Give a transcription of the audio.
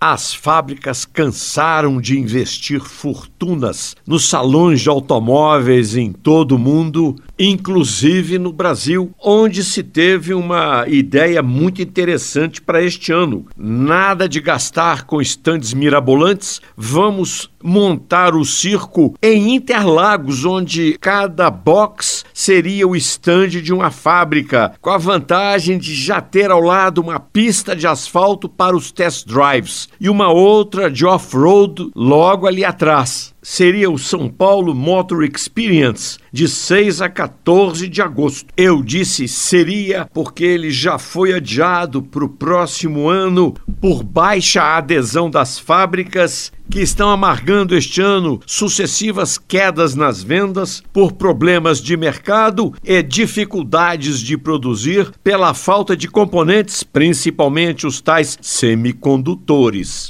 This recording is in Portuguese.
As fábricas cansaram de investir fortunas nos salões de automóveis em todo o mundo, inclusive no Brasil, onde se teve uma ideia muito interessante para este ano. Nada de gastar com estandes mirabolantes, vamos montar o circo em Interlagos, onde cada box seria o estande de uma fábrica, com a vantagem de já ter ao lado uma pista de asfalto para os test drives e uma outra de off-road logo ali atrás. Seria o São Paulo Motor Experience, de 6 a 14 de agosto. Eu disse seria porque ele já foi adiado para o próximo ano por baixa adesão das fábricas que estão amargando este ano sucessivas quedas nas vendas por problemas de mercado e dificuldades de produzir pela falta de componentes, principalmente os tais semicondutores.